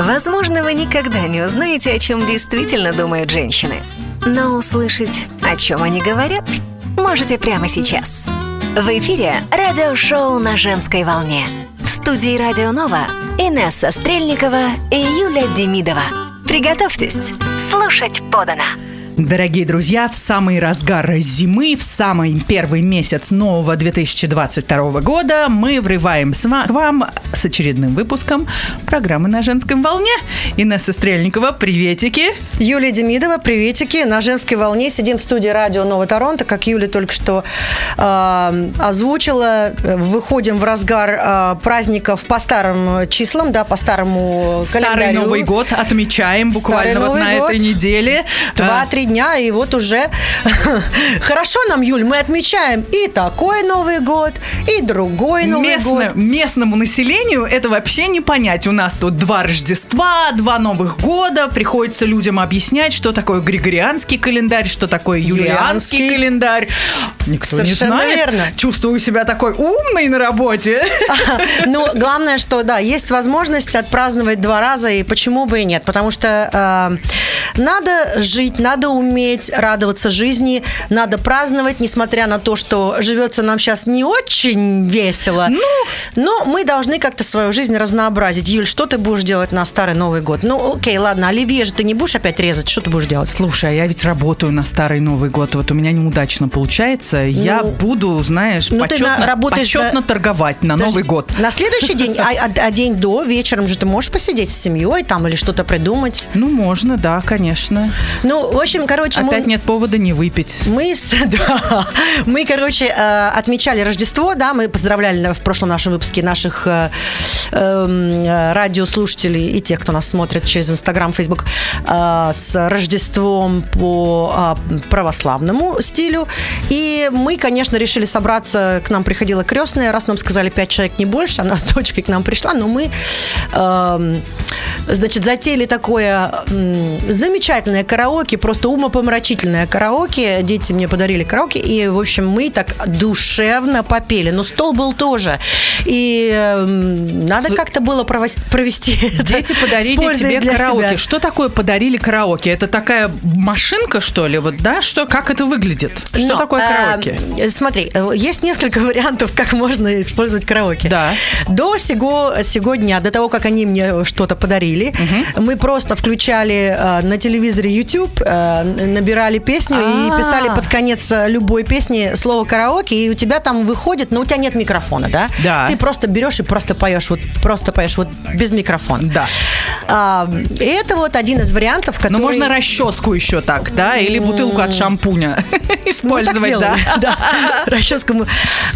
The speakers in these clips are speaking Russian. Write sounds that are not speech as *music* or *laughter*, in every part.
Возможно, вы никогда не узнаете, о чем действительно думают женщины. Но услышать, о чем они говорят, можете прямо сейчас. В эфире радиошоу на женской волне. В студии Радио Нова Инесса Стрельникова и Юля Демидова. Приготовьтесь слушать подано. Дорогие друзья, в самый разгар зимы, в самый первый месяц нового 2022 года мы врываемся к вам с очередным выпуском программы «На женском волне». Инесса Стрельникова, приветики. Юлия Демидова, приветики. На женской волне сидим в студии радио Нового Торонто, как Юля только что э, озвучила. Выходим в разгар э, праздников по старым числам, да, по старому Старый календарю. Новый год отмечаем буквально Старый вот Новый на год. этой неделе. Два-три дня, и вот уже *laughs* хорошо нам, Юль, мы отмечаем и такой Новый год, и другой Новый Местно- год. местному населению это вообще не понять. У нас тут два Рождества, два Новых года. Приходится людям объяснять, что такое Григорианский календарь, что такое Юлианский, Юлианский. календарь. Никто не Совершенно знает. верно. Чувствую себя такой умной на работе. *laughs* Ну, главное, что, да, есть возможность отпраздновать два раза, и почему бы и нет. Потому что э, надо жить, надо уметь радоваться жизни, надо праздновать, несмотря на то, что живется нам сейчас не очень весело. Ну, но мы должны как-то свою жизнь разнообразить. Юль, что ты будешь делать на Старый Новый год? Ну, окей, ладно, оливье же ты не будешь опять резать, что ты будешь делать? Слушай, а я ведь работаю на Старый Новый год. Вот у меня неудачно получается. я буду, знаешь, ну, ты почетно, на- работаешь почетно на- торговать на Подожди, Новый год. На следующий день, а, а- а день до, вечером же ты можешь посидеть с семьей там или что-то придумать. Ну, можно, да, конечно. Ну, в общем, короче, мы- Опять нет повода не выпить. Мы, с- *laughs* да, мы, короче, э, отмечали Рождество, да, мы поздравляли в прошлом нашем выпуске наших э, эм, э, радиослушателей и тех, кто нас смотрит через Инстаграм, Фейсбук, э, с Рождеством по э, православному стилю. И мы, конечно, решили собраться, к нам приходила крестная, раз нам сказали пять человек, не больше, она с дочкой к нам пришла, но мы, эм, значит, затеяли такое м, замечательное караоке, просто умопомрачительное караоке. Дети мне подарили караоке, и, в общем, мы так душевно попели. Но стол был тоже. И эм, надо как-то было провести *laughs* Дети подарили тебе караоке. себя. Что такое подарили караоке? Это такая машинка, что ли? Вот, да? Что, как это выглядит? Что Но, такое э, караоке? смотри, э, есть несколько *laughs* вариантов, как можно использовать караоке. Да. До сего, сего дня, до того, как они мне что-то подарили, мы просто включали э, на телевизоре YouTube, э, набирали песню А. и писали под конец э, любой песни слово караоке, и у тебя там выходит, но у тебя нет микрофона, да? Да. Ты просто берешь и просто поешь, вот просто поешь вот без микрофона. Да. А, и это вот один из вариантов, который... Ну, можно расческу еще так, да? Или бутылку от шампуня Ну, *laughs* использовать, да? *laughs* да. Расческу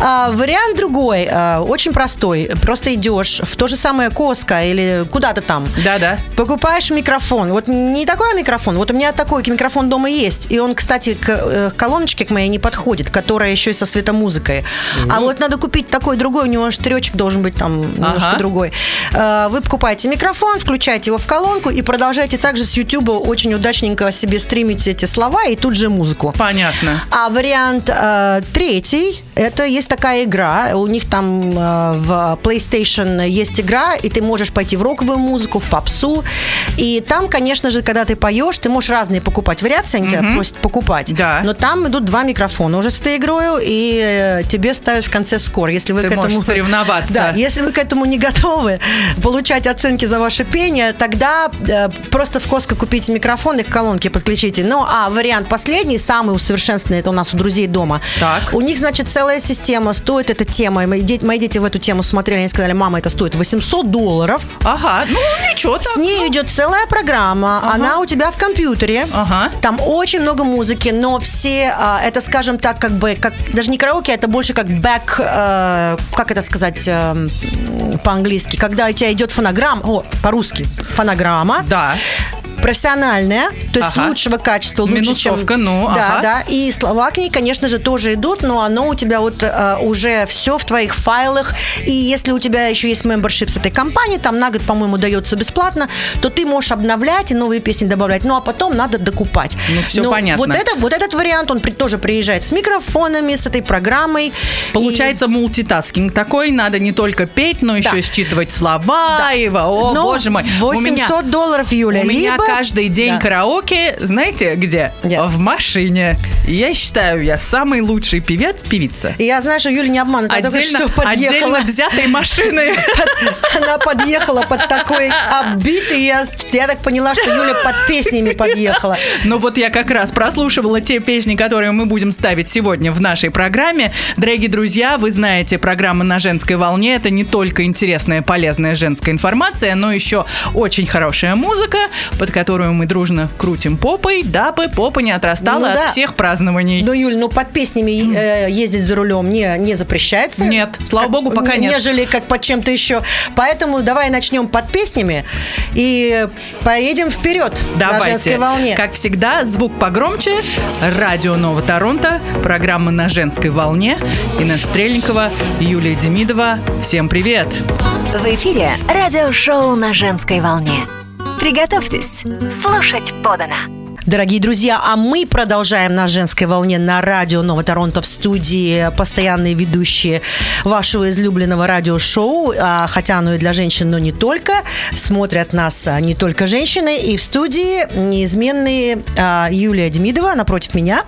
А, Вариант другой, а, очень простой. Просто идешь в то же самое Коска или куда-то там. Да-да. Покупаешь микрофон. Вот не такой микрофон. Вот у меня такой микрофон дома есть. И он, кстати, к э, колоночке к моей не подходит, которая еще и со светомузыкой. А вот надо купить такой другой. У него штыречек должен быть там немножко Ага. другой. Э, Вы покупаете микрофон, включаете его в колонку и продолжаете также с YouTube очень удачненько себе стримить эти слова и тут же музыку. Понятно. А вариант э, третий, это есть такая игра, у них там э, в PlayStation есть игра, и ты можешь пойти в роковую музыку, в попсу, и там, конечно же, когда ты поешь, ты можешь разные покупать вариации, они тебя просят покупать, Да. но там идут два микрофона уже с этой игрой, и э, тебе ставят в конце скор, если вы Ты к этому... соревноваться. Да, если вы к этому не готовы получать оценки за ваше пение, тогда э, просто в Коско купите микрофон и к колонке подключите. Ну, а вариант последний, самый усовершенствованный, это у нас у друзей дома. Так. У них, значит, целая система, стоит эта тема. Мои дети, мои дети в эту тему смотрели, они сказали, мама, это стоит 800 долларов. Ага, ну ничего так. С ней идет целая программа, она у тебя в компьютере. Ага. Там очень много музыки, но все, а, это, скажем так, как бы, как даже не караоке, это больше как бэк, э, как это сказать э, по-английски, когда у тебя идет фонограмма, о, по-русски, фонограмма, Да. профессиональная, то есть Ага. лучшего качества, лучше, Минусовка, чем... ну, да, ага. да. И слова к ней, конечно же, тоже идут, но оно у тебя вот э, уже все в твоих файлах. И если у тебя еще есть мембершип с этой компанией, там на год, по-моему, дается бесплатно, то ты можешь обновлять и новые песни добавлять. Ну, а потом надо докупать. Ну, всё Но понятно. Вот, это, вот этот вариант, он при- тоже приезжает с микрофонами, с этой программой. Получается мультитаскинг такой, надо не только петь, но еще Да. и считывать слова. Да. И, о, Но боже мой. У 800 меня- долларов, Юля. У меня либо- каждый день Да. караоке, знаете, где? Где? В машине. И Я считаю, я самый лучший певец, певица. И я знаю, что Юля не обманывает. Она только Отдельно, отдельно взятой машины. *laughs* Она подъехала под такой оббит, и я, я так поняла, что Юля под песнями подъехала. Ну вот я как раз прослушивала те песни, которые мы будем ставить сегодня в нашей программе. Дорогие друзья, вы знаете, программа «На женской волне» — это не только интересная, полезная женская информация, но еще очень хорошая музыка, под которую мы дружно крутим попой, дабы попа не отрастала Ну от да. всех празднований. Ну, Юль, ну под песнями э, ездить за рулем не, не запрещается. Нет, слава Как- богу, пока нет. Нежели как под чем-то еще. Поэтому давай начнем под песнями и поедем вперед на Давайте. женской волне. Как всегда, звук погромче. Радио Нова Торонто. Программа на женской волне. Инна Стрельникова, Юлия Демидова. Всем привет! В эфире радиошоу на женской волне. Приготовьтесь слушать подано. Дорогие друзья, а мы продолжаем на женской волне на радио Нова Торонто в студии постоянные ведущие вашего излюбленного радиошоу, а, хотя оно и для женщин, но не только. Смотрят нас а, не только женщины. И в студии неизменные а, Юлия Демидова напротив меня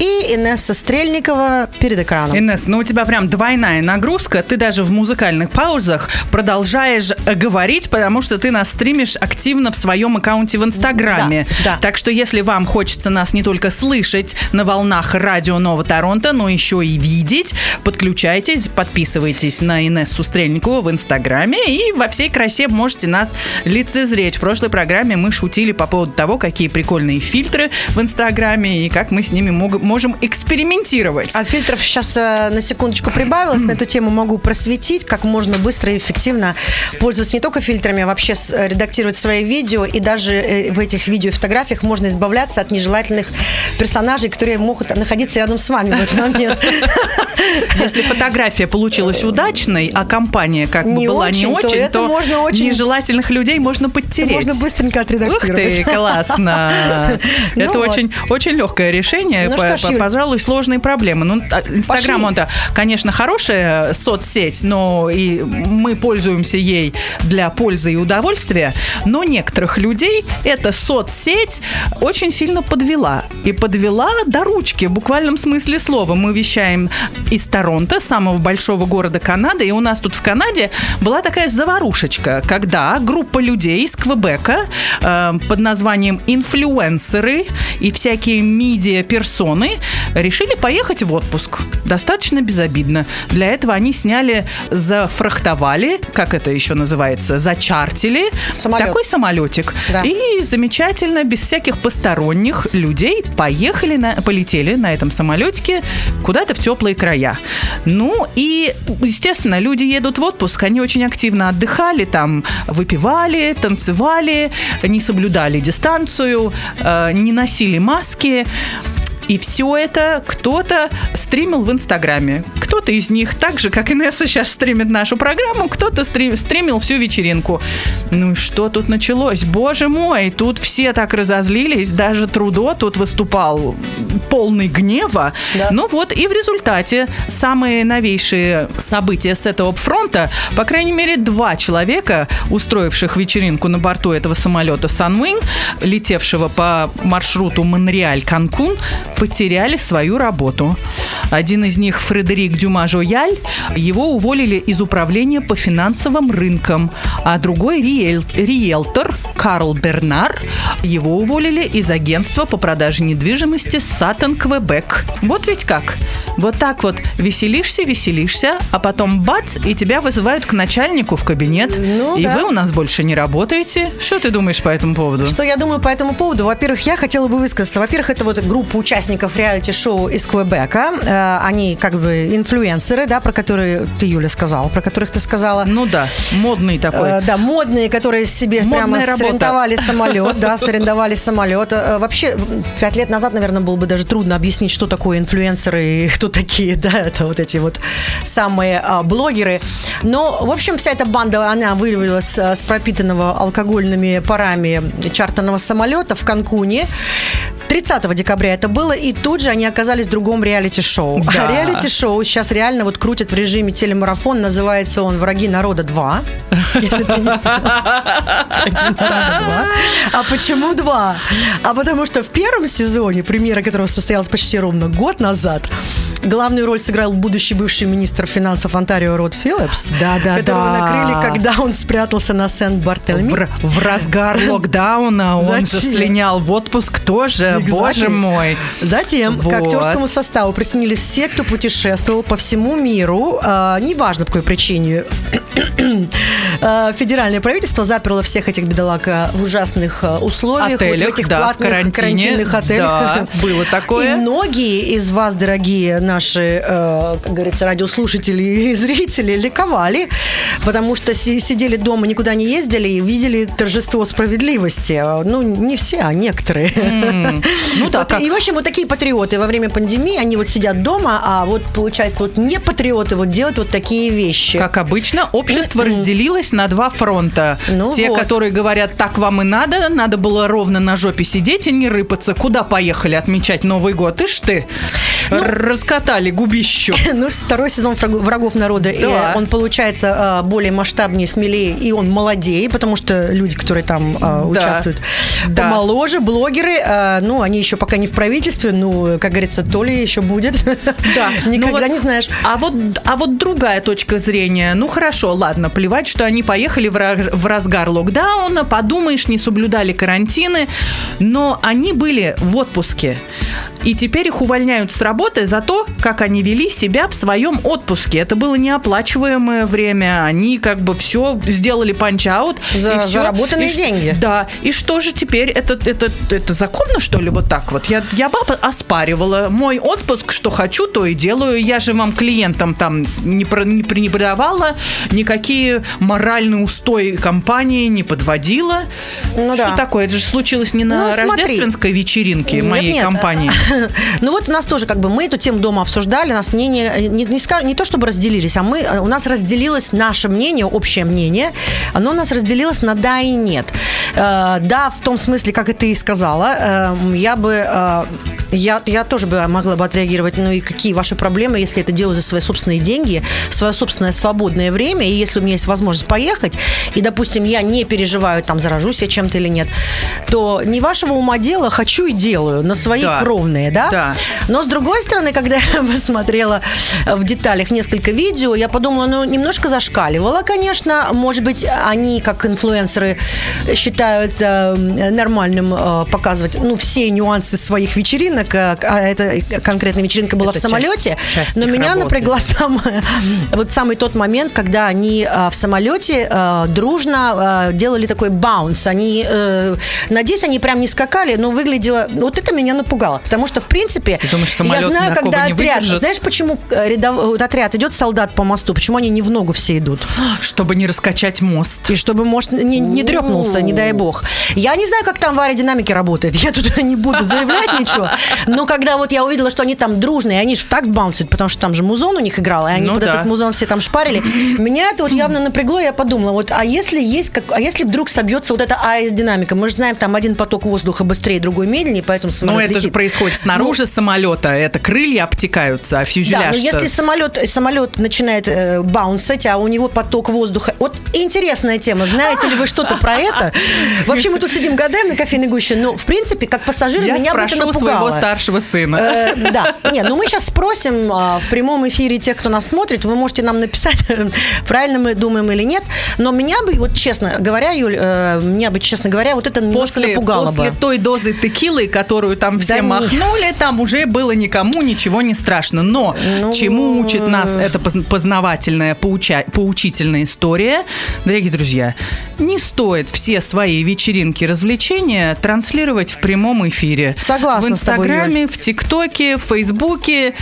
и Инесса Стрельникова перед экраном. Инесс, ну у тебя прям двойная нагрузка. Ты даже в музыкальных паузах продолжаешь э, говорить, потому что ты нас стримишь активно в своем аккаунте в Инстаграме. Да, да. Так что если вам хочется нас не только слышать на волнах радио Нова Торонто, но еще и видеть, подключайтесь, подписывайтесь на Инессу Стрельникову в Инстаграме и во всей красе можете нас лицезреть. В прошлой программе мы шутили по поводу того, какие прикольные фильтры в Инстаграме и как мы с ними мог- можем экспериментировать. А фильтров сейчас э, на секундочку прибавилось. На эту тему могу просветить, как можно быстро и эффективно пользоваться не только фильтрами, а вообще э, редактировать свои видео. И даже э, в этих видео и фотографиях можно избавляться от нежелательных персонажей, которые могут находиться рядом с вами в этот момент. *laughs* Если фотография получилась удачной, а компания как бы Не была не очень, то очень, это то можно очень- нежелательных людей можно подтереть. Можно быстренько Ух отредактировать. ты, классно. *laughs* Ну Это очень, очень легкое решение. Ну что ж, Юль. Пожалуй, сложные проблемы. Ну, а, Инстаграм, он-то, конечно, хорошая соцсеть, но и мы пользуемся ей для пользы и удовольствия. Но некоторых людей эта соцсеть очень сильно подвела. И подвела до ручки, в буквальном смысле слова. Мы вещаем из Торонто, самого большого города Канады, и у нас тут в Канаде была такая заварушечка, когда группа людей из Квебека э, под названием инфлюенсеры и всякие медиа-персоны решили поехать в отпуск. Достаточно безобидно. Для этого они сняли, зафрахтовали, как это еще называется, зачартили Самолет. такой самолетик. Да. И замечательно, без всяких посторонних людей поехали, на, полетели на этом самолетике куда-то в теплые края. Ну и, естественно, люди едут в отпуск, они очень активно отдыхали, там выпивали, танцевали, не соблюдали дистанцию, э, не носили маски. И все это кто-то стримил в Инстаграме. Кто-то из них, так же, как Инесса сейчас стримит нашу программу, кто-то стри- стримил всю вечеринку. Ну и что тут началось? Боже мой, тут все так разозлились, даже Трудо тут выступал полный гнева. Да. Ну вот, и в результате самые новейшие события с этого фронта, по крайней мере, два человека, устроивших вечеринку на борту этого самолета Sunwing, летевшего по маршруту Монреаль-Канкун, потеряли свою работу. Один из них, Фредерик Дюма Жояль, его уволили из управления по финансовым рынкам, а другой риэль- риэлтор Карл Бернар, его уволили из агентства по продаже недвижимости Саттон Квебек. Вот ведь как. Вот так вот веселишься, веселишься, а потом бац, и тебя вызывают к начальнику в кабинет. Ну и да. вы у нас больше не работаете. Что ты думаешь по этому поводу? Что я думаю по этому поводу? Во-первых, я хотела бы высказаться. Во-первых, это вот группа участников реалити-шоу из Квебека. Э, Они как бы инфлюенсеры, да, про которые ты, Юля, сказала, про которых ты сказала. Ну да, модный такой. Э, да, модные, которые себе Модная прямо работа. Арендовали самолет, да, *laughs* сарендовали самолет. Э, Вообще, пять лет назад, наверное, было бы даже трудно объяснить, что такое инфлюенсеры и кто такие, да, это вот эти вот самые а, блогеры. Но, в общем, вся эта банда, она вылилась а, с пропитанного алкогольными парами чартерного самолета в Канкуне. 30 декабря это было, и тут же они оказались в другом реалити-шоу. Да. А реалити-шоу сейчас реально вот крутят в режиме телемарафон, называется он «Враги народа 2». *laughs* Если ты не знал. «Враги народа 2». А почему два? А потому что в первом сезоне, премьера которого состоялась почти ровно год назад, главную роль сыграл будущий бывший министр финансов Онтарио Род Филлипс, Да-да-да. которого накрыли, когда он спрятался на Сент-Бартельми. В, в разгар *laughs* локдауна он же слинял в отпуск тоже, Зигзаги. боже мой. Затем к Вот. актерскому составу присоединились все, кто путешествовал по всему миру, а, неважно по какой причине. А, Федеральное правительство заперло всех этих бедолаг а, в ужасных а, условиях, вот в Отелях, этих да, в платных карантине, карантинных отелях. да, было такое. И многие из вас, дорогие наши, э, как говорится, радиослушатели и зрители, ликовали, потому что си- сидели дома, никуда не ездили и видели торжество справедливости. Ну, не все, а некоторые. Ну да, Вот, как- И, в общем, вот такие патриоты во время пандемии, они вот сидят дома, а вот, получается, вот не патриоты вот делают вот такие вещи. Как обычно, общество разделилось на два фронта. Ну Те, вот. которые говорят, так вам и надо, надо было ровно на жопе сидеть и не рыпаться. Куда поехали отмечать Новый год? Ишь ты, раскатали губищу. *laughs* Ну, второй сезон «Враг- «Врагов народа», Да. он получается э, более масштабнее, смелее, и он молодее, потому что люди, которые там э, участвуют, Да. помоложе, блогеры, э, ну, они еще пока не в правительстве, ну, как говорится, то ли еще будет. Да, *laughs* ну Никогда вот- не знаешь. А вот, а вот другая точка зрения. Ну хорошо, ладно, плевать, что они поехали в, в разгар локдауна, подумаешь, не соблюдали карантины, но они были в отпуске. И теперь их увольняют с работы за то, как они вели себя в своем отпуске. Это было неоплачиваемое время. Они как бы все сделали punch out. За и всё. заработанные И деньги. Да. И что же теперь? Это, это, это законно, что ли, вот так вот? Я, я бы оспаривала. Мой отпуск, что хочу, то и делаю. Я же вам клиентам там не, про, не пренебрегала, никакие моральные устои компании не подводила. Ну что да. такое? Это же случилось не на Ну, смотри. рождественской вечеринке Нет, моей нет. компании. *laughs* Ну вот у нас тоже как бы мы эту тему дома обсуждали, нас мнение э, не, не, ска- не то чтобы разделились, а мы у нас разделилось наше мнение, общее мнение, оно у нас разделилось на да и нет. Э, да, в том смысле, как и ты сказала, э, я бы э, я, я тоже бы могла бы отреагировать, ну и какие ваши проблемы, если это делаю за свои собственные деньги, свое собственное свободное время, и если у меня есть возможность поехать, и, допустим, я не переживаю, там, заражусь я чем-то или нет, то не вашего ума дело, хочу и делаю, на свои Да. кровные, да? Да. Но, с другой стороны, когда *laughs* я посмотрела в деталях несколько видео, я подумала, ну, немножко зашкаливала, конечно. Может быть, они, как инфлюенсеры, считают э, нормальным э, показывать, ну, все нюансы своих вечеринок, э, а эта конкретная вечеринка была Это в самолете. часть- часть но меня работы. напрягла *laughs* самая, вот самый тот момент, когда они э, в самолете э, дружно э, делали такой баунс. Они, э, надеюсь, они прям не скакали, но выглядело... Вот это меня напугало. Потому что, в принципе, Ты думаешь, я знаю, когда не отряд... выдержит? Знаешь, почему э, рядов- вот отряд идет солдат по мосту? Почему они не в ногу все идут? *gasps* Чтобы не раскачать мост. И чтобы, может, не, не дрепнулся, не дай бог. Я не знаю, как там в аэродинамике работает. *laughs* Я тут не буду заявлять ничего. Но когда вот я увидела, что они там дружные, они же так баунсят, потому что там же музон у них играл, и они Ну под да. этот музон все там шпарили. *clears throat* Меня это вот явно напрягло, я подумала, вот, а если есть, как, а если вдруг собьется вот эта аэродинамика? Мы же знаем, там один поток воздуха быстрее, другой медленнее, поэтому самолет Но это же происходит снаружи самолета. Это крылья обтекаются, а Да, фюзеляж но если самолет, самолет начинает э, баунсить, а у него поток воздуха. Вот интересная тема. Знаете ли вы что-то про это? Вообще мы тут сидим гадаем на кофейной гуще, но в принципе, как пассажиры, Я меня бы это спрошу своего напугало. старшего сына. Э, да. Не, ну мы сейчас спросим а, в прямом эфире тех, кто нас смотрит. Вы можете нам написать, *laughs* правильно мы думаем или нет. Но меня бы, вот честно говоря, Юль, э, меня бы, честно говоря, вот это После, напугало после бы. той дозы текилы, которую там все не. махнули, там уже было никому ничего не страшно. Но Ну, чему учит нас эта поз- познавательная, поуча- поучительная история, дорогие друзья, не стоит все свои вечеринки, развлечения транслировать в прямом эфире. Согласна в тобой, Инстаграме, в ТикТоке, в Фейсбуке.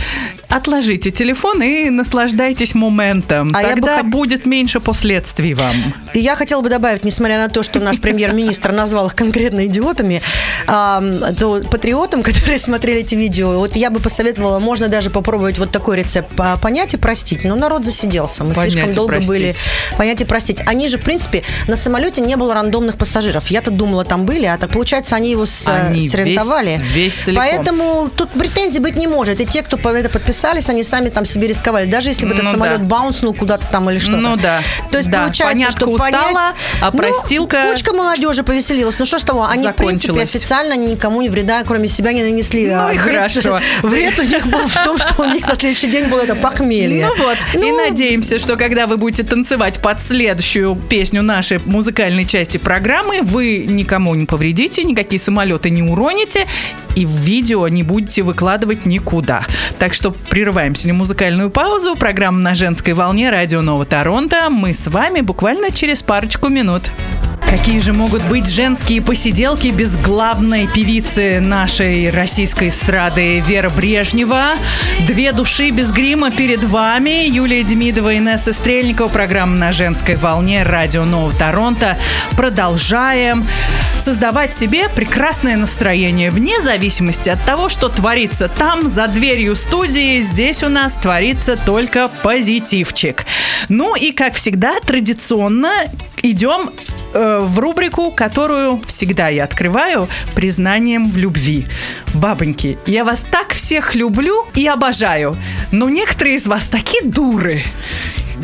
Отложите телефон и наслаждайтесь моментом. А бы Тогда хот- будет меньше последствий вам. И я хотела бы добавить, несмотря на то, что наш премьер-министр назвал их конкретно идиотами, ам, то патриотам, *laughs* которые смотрели эти видео, вот я бы посоветовала, можно даже попробовать вот такой рецепт по- понять и простить. Но народ засиделся. Мы Понять слишком долго простить. были. Понять и простить. Они же, в принципе, на самолете не было рандомных пассажиров. Я-то думала, там были, а так получается, они его с- Они срентовали. весь- весь целиком. Поэтому тут претензий быть не может. И те, кто под это подписались, они сами там себе рисковали. Даже если бы этот Ну самолет да. баунснул куда-то там или что-то. Ну да. То есть Да. получается, Понятка что устала, понять- а Ну, простилка- кучка молодежи повеселилась. Ну что ж того, они, в принципе, официально они никому не вреда, кроме себя, не нанесли. Ну А и вред- хорошо. Вред у них был в том, что у них на следующий день было это похмелье. Ну вот, и Ну, надеемся, что когда вы будете танцевать под следующую песню нашей музыкальной части программы, вы никому не повредите, никакие самолеты не уроните, и в видео не будете выкладывать никуда. Так что прерываемся на музыкальную паузу. Программа на женской волне Радио Нова Торонто. Мы с вами буквально через парочку минут. Какие же могут быть женские посиделки без главной певицы нашей российской эстрады Вера Брежнева? Две души без грима перед вами. Юлия Демидова и Инесса Стрельникова. Программа на женской волне Радио Нового Торонто. Продолжаем создавать себе прекрасное настроение вне зависимости от того, что творится там, за дверью студии. Здесь у нас творится только позитивчик. Ну и, как всегда, традиционно идем э, в рубрику, которую всегда я открываю признанием в любви. Бабоньки, я вас так всех люблю и обожаю, но некоторые из вас такие дуры.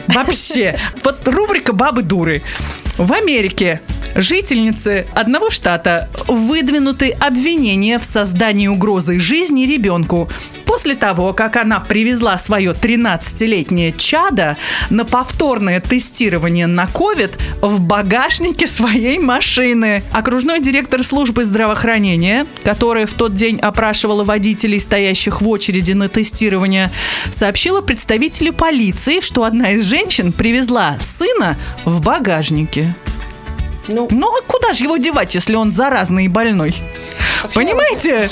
Вообще, вот рубрика «Бабы дуры». В Америке жительницы одного штата выдвинуты обвинения в создании угрозы жизни ребенку после того, как она привезла свое 13-летнее чадо на повторное тестирование на COVID в багажнике своей машины. Окружной директор службы здравоохранения, которая в тот день опрашивала водителей, стоящих в очереди на тестирование, сообщила представителю полиции, что одна из женщин привезла сына в багажнике. Ну, Ну а куда же его девать, если он заразный и больной? Понимаете?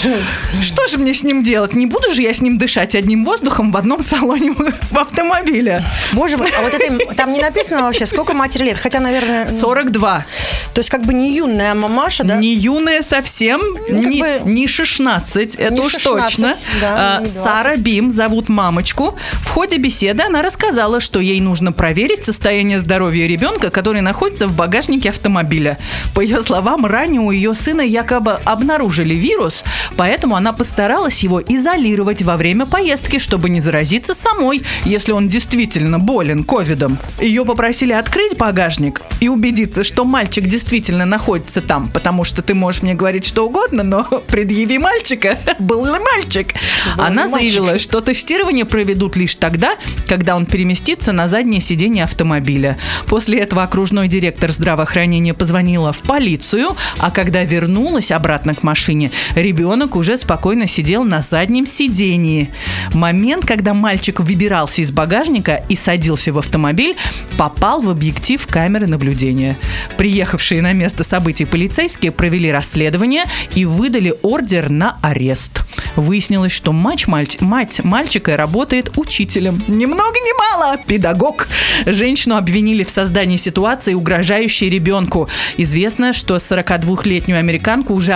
Что же мне с ним делать? Не буду же я с ним дышать одним воздухом в одном *laughs* салоне в автомобиле. боже мой, а вот это там не написано вообще, сколько матери лет? Хотя, наверное, ну, 42. то есть как бы не юная мамаша, да? Не юная совсем, Ну, не, бы- не 16, это Не уж 16, точно. да, А, не 20. Сара Бим зовут мамочку. В ходе беседы она рассказала, что ей нужно проверить состояние здоровья ребенка, который находится в багажнике автомобиля. По ее словам, ранее у ее сына якобы обнаружили вирус, поэтому она постаралась его изолировать во время поездки, чтобы не заразиться самой, если он действительно болен ковидом. Ее попросили открыть багажник и убедиться, что мальчик действительно находится там, потому что ты можешь мне говорить что угодно, но *laughs* предъяви мальчика. *laughs* Был ли мальчик? Был Она мальчик? заявила, что тестирование проведут лишь тогда, когда он переместится на заднее сиденье автомобиля. После этого окружной директор здравоохранения позвонила в полицию, а когда вернулась обратно к машине, ребенок уже спокойно сидел на заднем сидении. Момент, когда мальчик выбирался из багажника и садился в автомобиль, попал в объектив камеры наблюдения. Приехавшие на место событий полицейские провели расследование и выдали ордер на арест. Выяснилось, что мать, мальч- мать мальчика работает учителем. Ни много ни мало, педагог. Женщину обвинили в создании ситуации, угрожающей ребенку. Известно, что 42-летнюю американку уже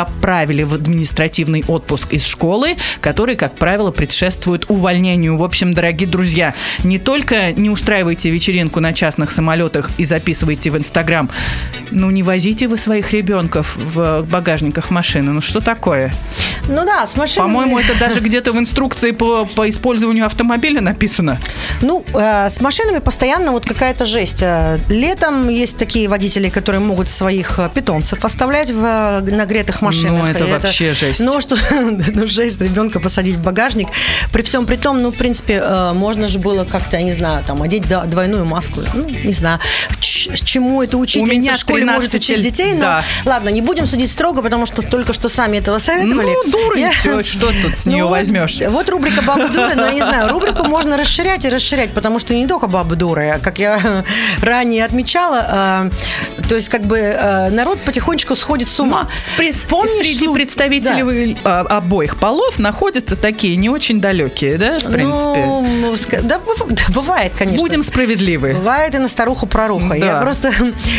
отправили в административный отпуск из школы, который, как правило, предшествует увольнению. В общем, дорогие друзья, не только не устраивайте вечеринку на частных самолетах и записывайте в Инстаграм, ну не возите вы своих ребенков в багажниках машины. Ну что такое? Ну да, с машиной. По-моему, это даже где-то в инструкции по, по использованию автомобиля написано. Ну, э, с машинами постоянно вот какая-то жесть. Э, Летом есть такие водители, которые могут своих э, питомцев оставлять в э, нагретых машинах. Ну, это И вообще жесть. Ну, что, *laughs* ну, жесть, ребенка посадить в багажник. При всем при том, ну, в принципе, э, можно же было как-то, я не знаю, там, одеть двойную маску. Ну, не знаю, чему это учительница меня в школе может 13 учить детей, но да. ладно, не будем судить строго, потому что только что сами этого советовали. Ну, дура Я- всё, *laughs* что тут с нее Ну, вот- возьмешь? Вот рубрика «Бабы *laughs* дуры», но я не знаю, рубрику можно расширять и расширять, потому что не только бабы дуры, а, как я *laughs* ранее отмечала, э, то есть как бы э, народ потихонечку сходит с ума. Ну, с при- Помнишь среди случай? представители вы- а- обоих полов находятся такие не очень далекие, да, в принципе? Ну, да, да, бывает, конечно. Будем справедливы. Бывает и на старуху проруха. Да. Я просто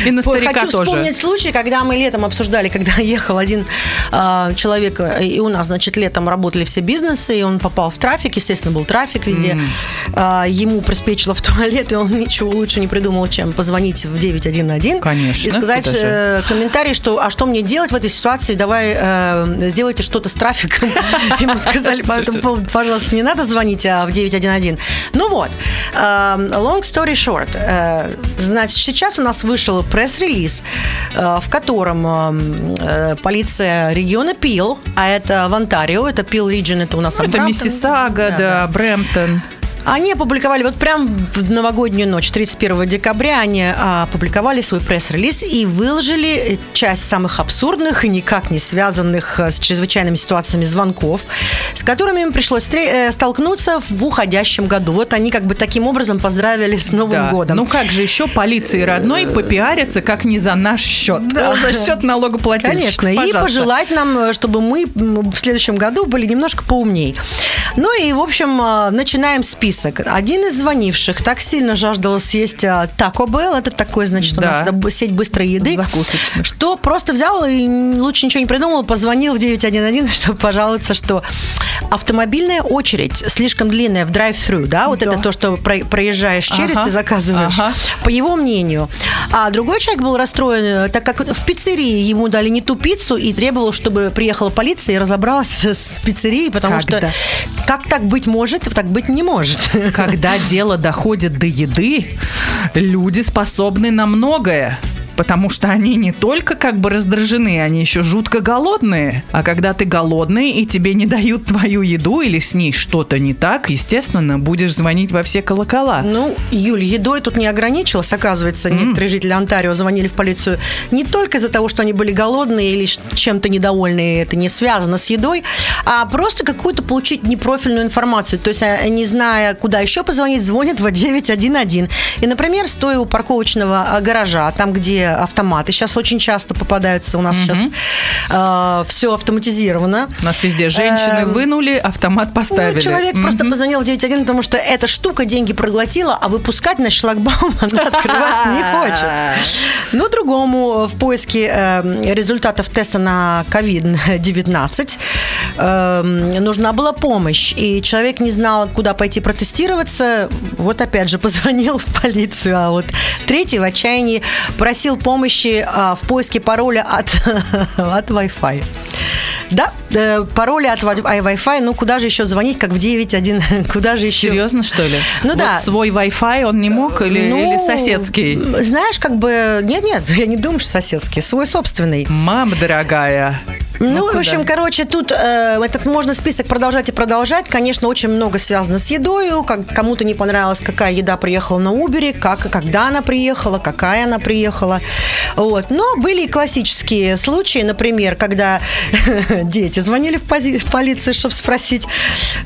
И на старика хочу тоже. вспомнить случай, когда мы летом обсуждали, когда *laughs* ехал один а, человек, э, и у нас, значит, летом работали все бизнесы, и он попал в трафик, естественно, был трафик везде. А, ему приспичило в *laughs* туалет, и он ничего лучше не придумал, чем позвонить в 911 Конечно, и сказать э, комментарий, что а что мне делать в этой ситуации, давай э, сделайте что-то с трафиком. *laughs* Ему сказали по этому поводу, пожалуйста, не надо звонить а, в 911. Ну вот, э, long story short, э, значит, сейчас у нас вышел пресс-релиз, э, в котором э, э, полиция региона Пил, а это в Онтарио, это Пил Region, это у нас Ну, это Брамптон. Миссисага, да, Брэмптон. Они опубликовали, вот прям в новогоднюю ночь, 31 декабря, они а, опубликовали свой пресс-релиз и выложили э, часть самых абсурдных и никак не связанных э, с чрезвычайными ситуациями звонков, с которыми им пришлось э, столкнуться в уходящем году. Вот они как бы таким образом поздравили с Новым Да. годом. Ну как же еще полиции родной попиариться, как не за наш счет, Да. а *laughs* за счет налогоплательщиков. Конечно, и Пожалуйста. пожелать нам, чтобы мы в следующем году были немножко поумней. Ну и, в общем, начинаем список. Один из звонивших так сильно жаждал съесть э, Taco Bell, это такой, значит, у Да. нас это б- сеть быстрой еды, Закусочных. что просто взял и лучше ничего не придумал, позвонил в 911, *laughs* чтобы пожаловаться, что автомобильная очередь слишком длинная в драйв-тру, да, вот Да. это то, что про- проезжаешь через, Ага, ты заказываешь, ага. по его мнению. А другой человек был расстроен, э, так как в пиццерии ему дали не ту пиццу и требовал, чтобы приехала полиция и разобралась *laughs* с пиццерией, потому Когда? что как так быть может, так быть не может. Когда дело доходит до еды, люди способны на многое. Потому что они не только как бы раздражены, они еще жутко голодные. А когда ты голодный и тебе не дают твою еду или с ней что-то не так, естественно, будешь звонить во все колокола. Ну, Юль, едой тут не ограничилось. Оказывается, некоторые жители Онтарио звонили в полицию не только из-за того, что они были голодные или чем-то недовольны, это не связано с едой, а просто какую-то получить непрофильную информацию. То есть, а, не зная, куда еще позвонить, звонят в 911. И, например, стоя у парковочного а, гаража, там, где автоматы сейчас очень часто попадаются, у нас сейчас все автоматизировано. У нас везде женщины Эм, вынули, автомат поставили. Ну, человек просто Мгм. позвонил в 911, потому что эта штука деньги проглотила, а выпускать на шлагбаум *laughs* она открывать не хочет. *laughs* Ну, другому в поиске э, результатов теста на COVID-19 э, нужна была помощь, и человек не знал, куда пойти протестироваться. Вот опять же позвонил в полицию, а вот третий в отчаянии просил помощи а, в поиске пароля от, *laughs* от Wi-Fi. Да, э, пароли от Wi- Wi-Fi, ну куда же еще звонить, как в 9.1, *laughs* куда же еще... Серьезно, что ли? Ну Вот да. свой Wi-Fi он не мог или, Ну, или соседский? Знаешь, как бы... Нет-нет, *laughs* я не думаю, что соседский, свой собственный. Мама дорогая. Ну, в куда? общем, короче, тут э, этот можно список продолжать и продолжать. Конечно, очень много связано с едой. Как, кому-то не понравилось, какая еда приехала на Uber, как, когда она приехала, какая она приехала. Вот. Но были и классические случаи, например, когда *laughs* дети звонили в, пози- в полицию, чтобы спросить,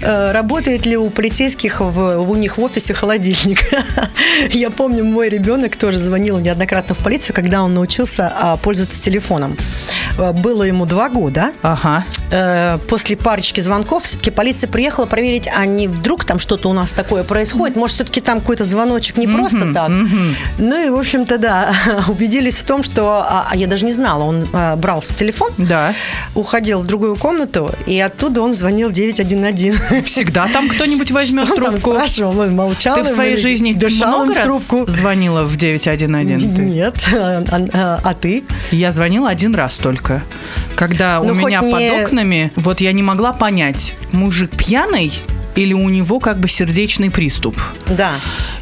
э, работает ли у полицейских в, в- у них в офисе холодильник. *laughs* Я помню, мой ребенок тоже звонил неоднократно в полицию, когда он научился а, пользоваться телефоном. Э, Было ему два года. Ага. Э, После парочки звонков все-таки полиция приехала проверить, а не вдруг там что-то у нас такое происходит. Может, все-таки там какой-то звоночек не просто так. Ну и, в общем-то, да, *laughs* убедились в том, что... А, а я даже не знала, он а, брал телефон, Да. уходил в другую комнату, и оттуда он звонил в 911. *laughs* Всегда там кто-нибудь возьмет Что он трубку. спрашивал? Он молчал. Ты в своей или жизни дышал много в раз трубку? звонила в 911? Ты? Нет. *laughs* А, а- а ты? Я звонила один раз только. Когда у Ну, хоть меня не- под окнами, вот я не могла понять, мужик пьяный или у него как бы сердечный приступ. Да.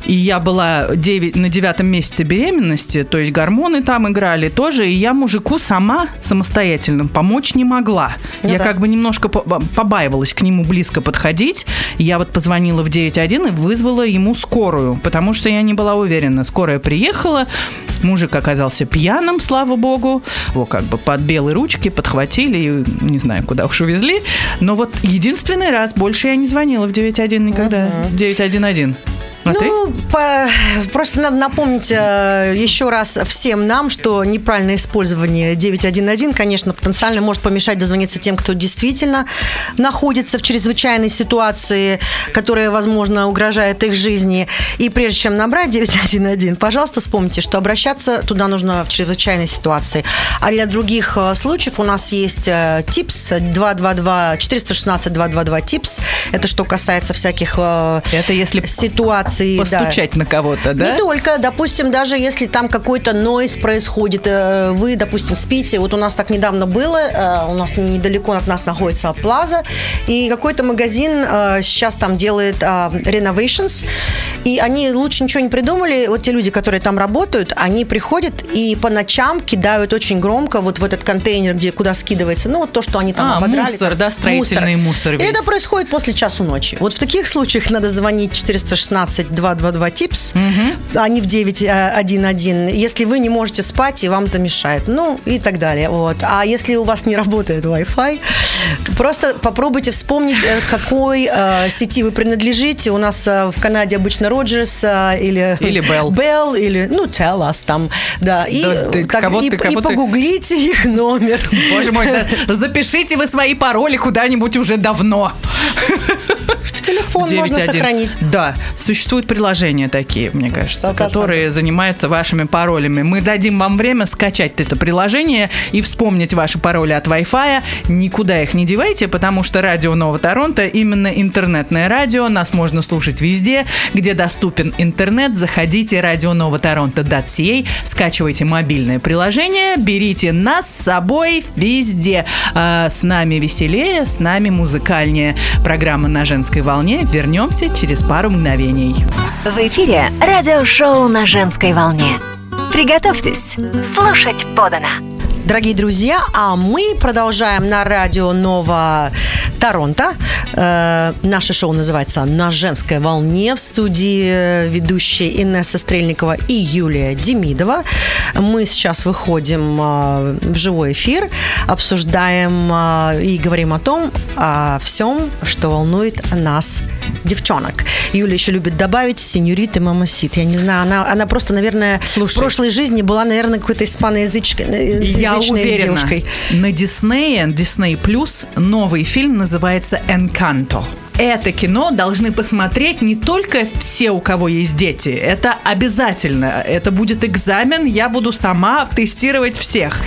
И я была девять- на девятом месяце беременности, то есть гормоны там играли тоже, и я мужику сама самостоятельно помочь не могла. Ну я да. как бы немножко по- побаивалась к нему близко подходить. Я вот позвонила в 9.1 и вызвала ему скорую, потому что я не была уверена. Скорая приехала, мужик оказался пьяным, слава богу. Его как бы под белые ручки подхватили и не знаю, куда уж увезли. Но вот единственный раз больше я не звонила в 9.1 никогда. 9.1.1. А ну, по- просто надо напомнить э, еще раз всем нам, что неправильное использование 911, конечно, потенциально может помешать дозвониться тем, кто действительно находится в чрезвычайной ситуации, которая, возможно, угрожает их жизни. И прежде чем набрать 911, пожалуйста, вспомните, что обращаться туда нужно в чрезвычайной ситуации. А для других э, случаев у нас есть э, ТИПС 222 416 222 ТИПС. Это что касается всяких э, Это если ситуаций. Да. постучать на кого-то, да? Не только, допустим, даже если там какой-то нойз происходит, э, вы, допустим, спите, вот у нас так недавно было, э, у нас недалеко от нас находится Плаза, и какой-то магазин э, сейчас там делает renovations, и они лучше ничего не придумали, вот те люди, которые там работают, они приходят и по ночам кидают очень громко вот в этот контейнер, где куда скидывается, ну вот то, что они там А, ободрали. мусор, да, строительный мусор И весь. это происходит после часу ночи. Вот в таких случаях надо звонить 416 222 ТИПС, а не в 911, если вы не можете спать и вам это мешает. Ну, и так далее. Вот. А если у вас не работает Wi-Fi, просто попробуйте вспомнить, э, какой э, сети вы принадлежите. У нас э, в Канаде обычно Роджерс э, или... Или Bell. Bell, или, ну, Tell Us там, да. И, Да ты так- кого и, ты- и кого ты- погуглите их номер. Боже мой, да, запишите вы свои пароли куда-нибудь уже давно. Телефон можно 9.1. сохранить. Да, существуют приложения такие, мне кажется, 100%. которые занимаются вашими паролями. Мы дадим вам время скачать это приложение и вспомнить ваши пароли от Wi-Fi. Никуда их не девайте, потому что радио Нового Торонто именно интернетное радио. Нас можно слушать везде, где доступен интернет. Заходите радионовоторонто.ca, скачивайте мобильное приложение, берите нас с собой везде. А, С нами веселее, с нами музыкальнее. Программа на женской волне. Вернемся через пару мгновений. В эфире радиошоу на женской волне. Приготовьтесь слушать подано. Дорогие друзья, а мы продолжаем на радио Нова Торонто. Э, наше шоу называется «На женской волне» в студии э, ведущие Инесса Стрельникова и Юлия Демидова. Мы сейчас выходим э, в живой эфир, обсуждаем э, и говорим о том, о всем, что волнует нас, девчонок. Юля еще любит добавить сеньорит и мамасит. Я не знаю, она, она просто, наверное, Слушай. в прошлой жизни была, наверное, какой-то испаноязычной э, Я уверена, девушкой. на Диснее, Disney Plus новый фильм называется «Энканто». Это кино должны посмотреть не только все, у кого есть дети. Это обязательно. Это будет экзамен. Я буду сама тестировать всех.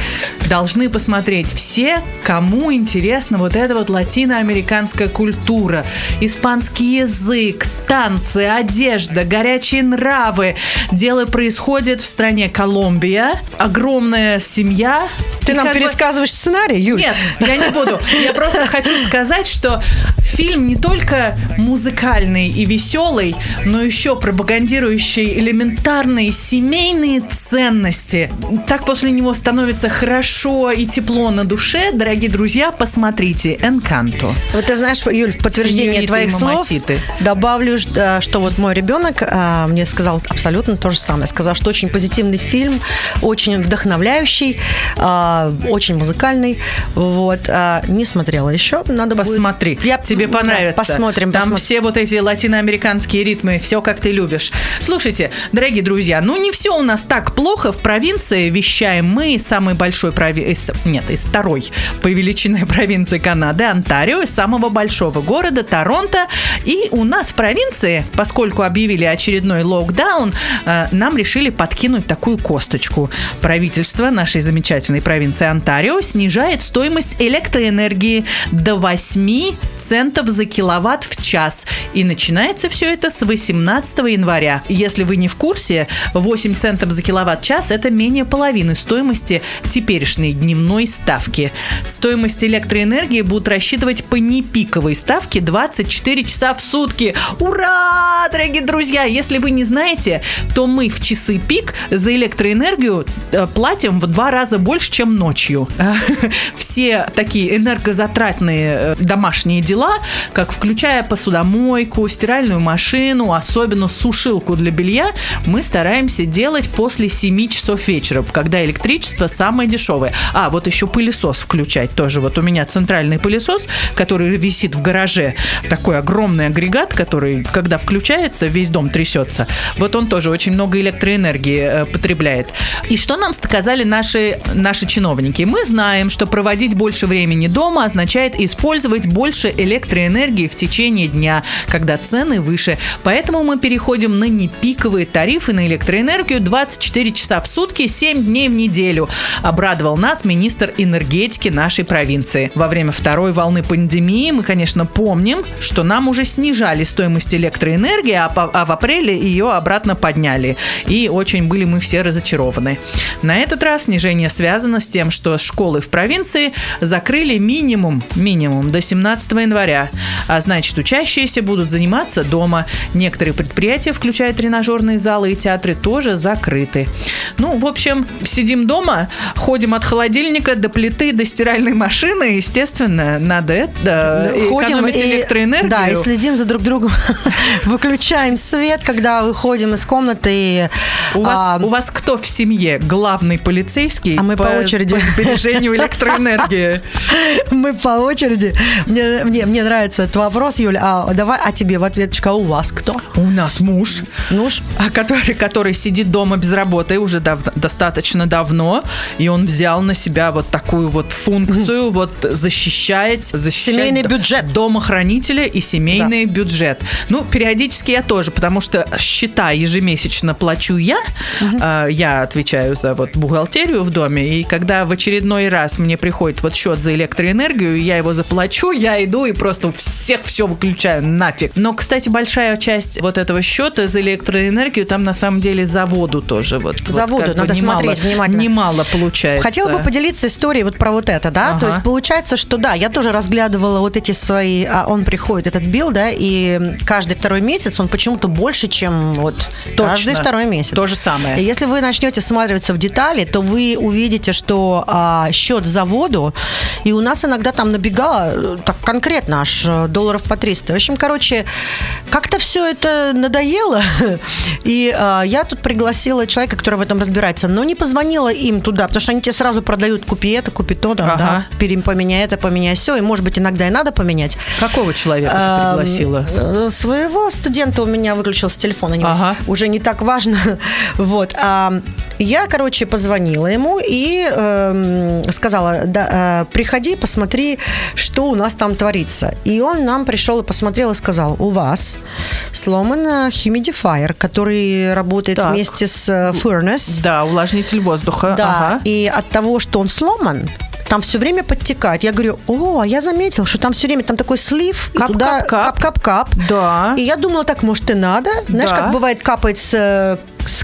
Должны посмотреть все, кому интересна вот эта вот латиноамериканская культура. Испанский язык, танцы, одежда, горячие нравы. Дело происходит в стране Колумбия. Огромная семья. Ты И нам как бы- пересказываешь сценарий, Юль? нет, я не буду. Я просто хочу сказать, что фильм не только музыкальный и веселый, но еще пропагандирующий элементарные семейные ценности. Так после него становится хорошо и тепло на душе. Дорогие друзья, посмотрите «Энканто». Вот ты знаешь, Юль, в подтверждение Сеньориты твоих слов добавлю, э, что вот мой ребенок э, мне сказал абсолютно то же самое. Сказал, что очень позитивный фильм, очень вдохновляющий, э, очень музыкальный. Вот. Не смотрела еще, надо будет- Посмотри, Я- тебе понравится. Посмотрим, Там посмотрим. все вот эти латиноамериканские ритмы, все как ты любишь. Слушайте, дорогие друзья, ну не все у нас так плохо. В провинции вещаем мы из самой большой провинции, нет, из второй по величине *laughs* провинции Канады, Онтарио, из самого большого города Торонто. И у нас в провинции, поскольку объявили очередной локдаун, э, нам решили подкинуть такую косточку. Правительство нашей замечательной провинции Онтарио снижает стоимость электроэнергии до 8 центов за киловатт в час. И начинается все это с 18 января. Если вы не в курсе, 8 центов за киловатт-час – это менее половины стоимости теперешней дневной ставки. Стоимость электроэнергии будут рассчитывать по непиковой ставке 24 часа в сутки. Ура, дорогие друзья! Если вы не знаете, то мы в часы пик за электроэнергию э, платим в два раза больше, чем ночью. *laughs* Все такие энергозатратные э, домашние дела как включая посудомойку, стиральную машину, особенно сушилку для белья, мы стараемся делать после 7 часов вечера, когда электричество самое дешевое. А, вот еще пылесос включать тоже. Вот у меня центральный пылесос, который висит в гараже, такой огромный агрегат, который, когда включается, весь дом трясется. Вот он тоже очень много электроэнергии э, потребляет. И что нам сказали наши, наши чиновники? Мы знаем, что проводить больше времени дома означает использовать больше электроэнергии в течение дня, когда цены выше. Поэтому мы переходим на непиковые тарифы на электроэнергию 24 часа в сутки, 7 дней в неделю. Обрадовал нас министр энергетики нашей провинции. Во время второй волны пандемии мы, конечно, помним, что нам уже снижали стоимость электроэнергии, а, а в апреле ее обратно подняли. И очень были мы все разочарованы. На этот раз снижение связано с тем, что школы в провинции закрыли минимум, минимум до 17 января. А значит, учащиеся будут заниматься дома. Некоторые предприятия, включая тренажерные залы и театры, тоже закрыты. Ну, в общем, сидим дома, ходим от холодильника до плиты, до стиральной машины. Естественно, надо это, Ходим экономить и- электроэнергию. Да, и следим за друг другом. *laughs* Выключаем свет, когда выходим из комнаты. и, У вас, а, у вас кто в семье главный полицейский? А мы по очереди. По *laughs* сбережению электроэнергии. *laughs* Мы по очереди. Мне, мне, мне нравится этот вопрос, Юля. А давай, а тебе в ответочка, а у вас кто? У нас муж. Муж? а который, который сидит дома без работы уже дав- достаточно давно, и он взял на себя вот такую вот функцию, вот защищать, защищать Семейный бюджет. домохранителя и семейный бюджет. Ну, периодически я тоже, потому что счета ежемесячно плачу я, а, я отвечаю за вот бухгалтерию в доме, и когда в очередной раз мне приходит вот счет за электроэнергию, я его заплачу, я иду и просто всех все выключаю нафиг. Но, кстати, большая часть вот этого счета за электроэнергию там на самом деле за воду тоже вот. За вот бы надо немало- смотреть внимательно. Немало получается. Хотела бы поделиться историей вот про вот это, да? Ага. То есть получается, что да, я тоже разглядывала вот эти свои, а он приходит, этот билл, да, и каждый второй месяц он почему-то больше, чем вот Точно. каждый второй месяц. То же самое. И если вы начнете всматриваться в детали, то вы увидите, что а, счет за воду, и у нас иногда там набегало э, так конкретно аж э, долларов по 300. В общем, короче, как-то все это надоело, *laughs* и а, я тут пригласила человека, который в этом разбирается, но не позвонила им туда, потому что они тебе сразу продают, купи это, купи то, да, Ага. да, поменяй это, поменяй все, и может быть иногда и надо поменять. Какого человека ты пригласила? э, Своего студента у меня выключился телефон, Ага. уже не так важно. *laughs* Вот. А, я, короче, позвонила ему и эм, сказала, да, э, приходи, посмотри, что у нас там творится. И он нам пришел и посмотрел и сказал, у вас сломан э, humidifier, который работает Так. вместе с э, furnace. Да, увлажнитель воздуха. Да, Ага. и от того, что он сломан, там все время подтекает. Я говорю, о, а я заметил, что там все время там такой слив, и туда Кап-кап-кап. кап-кап-кап. Да. И я думала, так, может, и надо. Знаешь, Да. как бывает, капает с...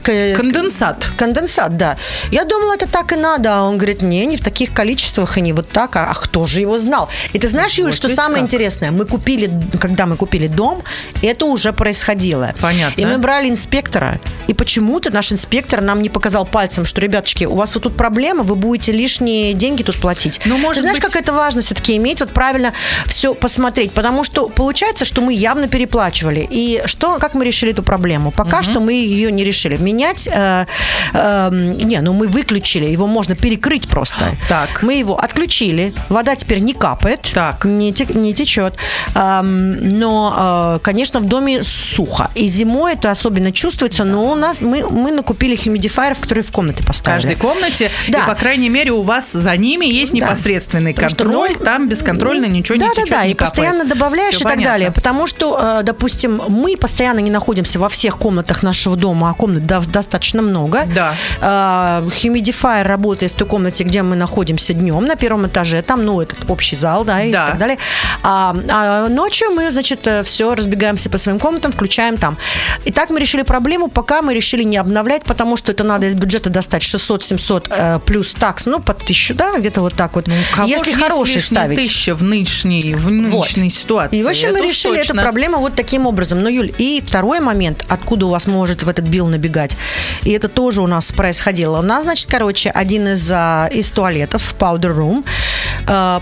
э, Конденсат. Конденсат, да. Я думала, это так и надо. А он говорит, не, не в таких количествах и не вот так. А, а кто же его знал? И ты знаешь, Юль, Вот что самое как. интересное? Мы купили, когда мы купили дом, это уже происходило. Понятно. И мы брали инспектора. И почему-то наш инспектор нам не показал пальцем, что, ребяточки, у вас вот тут проблема, вы будете лишние деньги тут платить. Ну, может Ты знаешь, быть- как это важно все-таки иметь, вот правильно все посмотреть. Потому что получается, что мы явно переплачивали. И что, как мы решили эту проблему? Пока что мы ее не решили. Менять, э, э, не, ну мы выключили, его можно перекрыть просто. Так. Мы его отключили, вода теперь не капает, Так. не, те- не течет. Эм, но, э, конечно, в доме сухо. И зимой это особенно чувствуется, но у нас мы, мы накупили хумидифайеров, которые в комнате В поставили. каждой комнате. Да. И, по крайней мере, у вас за ними есть Да. непосредственный Потому что, контроль. ну, Там бесконтрольно ничего да, не да, течет, да, не и постоянно капает. добавляешь Всё и так понятно. далее. Потому что, э, допустим, мы постоянно не находимся во всех комнатах нашего дома, а до- достаточно много. Да. Э, Humidifier работает в той комнате, где мы находимся днем, на первом этаже. Там, ну, этот общий зал, да, и Да. так далее. А, а ночью мы, значит, все разбегаемся по своим комнатам, включаем там. И так мы решили проблему, пока мы решили не обновлять, потому что это надо из бюджета достать 600-700 э, плюс такс, ну, под тысячу, да, где-то вот так вот. Ну, Если хороший ставить. тысяча в нынешней, в нынешней ситуации. И, в общем, мы Это уж решили эту точно. проблему вот таким образом. Ну, Юль, и второй момент, откуда у вас может в этот билл набегать, и это тоже у нас происходило. У нас, значит, короче, один из, а, из туалетов, powder room, э,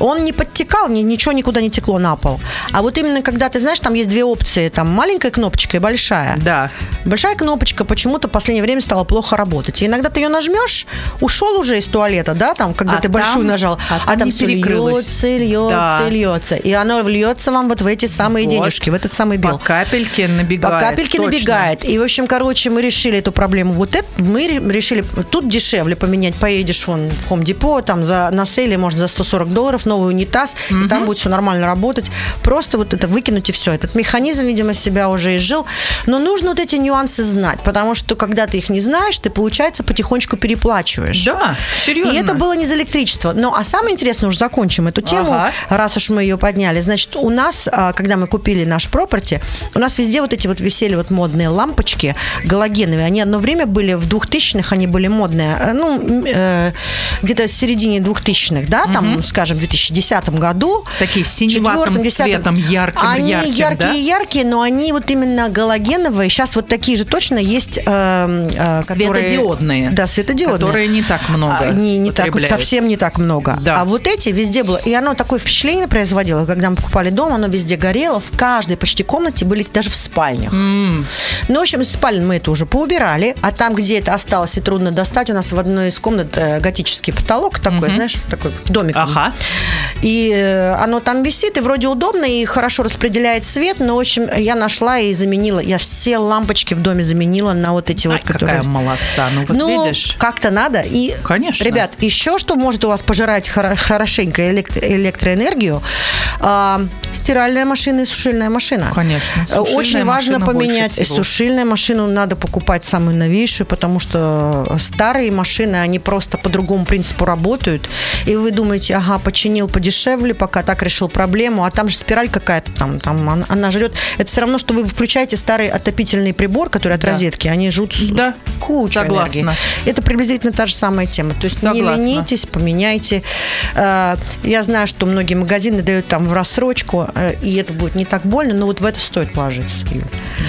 он не подтекал, ни, ничего никуда не текло на пол. А вот именно когда ты знаешь, там есть две опции, там маленькая кнопочка и большая. Да. Большая кнопочка почему-то в последнее время стала плохо работать. И иногда ты ее нажмешь, ушел уже из туалета, да, там, когда А ты там- большую нажал, а там не все льется, льется, Да. льется. И оно вльется вам вот в эти самые Вот. денежки, в этот самый билл. По капельке набегает. По капельке точно. набегает. И, в общем, короче, мы решили эту проблему. Вот это мы ре- решили, тут дешевле поменять. Поедешь вон в Home Depot, там за, на сейле можно за 140 долларов новый унитаз, и там будет все нормально работать. Просто вот это выкинуть и все. Этот механизм, видимо, себя уже изжил. Но нужно вот эти нюансы знать, потому что когда ты их не знаешь, ты, получается, потихонечку переплачиваешь. Да, серьезно. И это было не за электричество. Ну, а самое интересное, уже закончим эту тему, Ага. раз уж мы ее подняли. Значит, у нас, а, когда мы купили наш пропорти, у нас везде вот эти вот висели вот модные лампочки галогеновые. Они одно время были в 2000-х, они были модные. Э, Ну, э, где-то в середине 2000-х, да, там, скажем, в 2010 году. Такие синеватым четвертом, десятом. цветом, ярким, Они ярким, яркие-яркие, но они вот именно галогеновые. Сейчас вот такие же точно есть, э, э, которые- Светодиодные. Да, светодиодные. Которые не так много А, не, не так, совсем не так много. Да. А вот эти везде было. И оно такое впечатление производило, когда мы покупали дом, оно везде горело. В каждой почти комнате были даже в спальнях. Ну, в общем, из спален мы это уже поубирали. А там, где это осталось и трудно достать, у нас в одной из комнат э, готический потолок такой, знаешь, такой домик. Ага. И э, оно там висит, и вроде удобно, и хорошо распределяет свет, но, в общем, я нашла и заменила, я все лампочки в доме заменила на вот эти Ай, вот, которые... какая молодца. Ну, вот ну, видишь. как-то надо. И, Конечно. Ребят, еще что может у вас пожирать хоро- хорошенько элект- электроэнергию? А, стиральная машина и сушильная машина. Конечно. Э, Очень Сушильная важно машина больше поменять. Сушильную машину надо покупать самую новейшую, потому что старые машины, они просто по другому принципу работают. И вы думаете, ага, починил подешевле, пока так решил проблему, а там же спираль какая-то там, там она, она жрет. Это все равно, что вы включаете старый отопительный прибор, который от Да. розетки, они жрут Да, кучу согласна. энергии. Это приблизительно та же самая тема. То есть Согласна. не ленитесь, поменяйте. Э, Я знаю, что многие магазины дают там в рассрочку, э, и это будет не так больно, но вот в это стоит вложиться.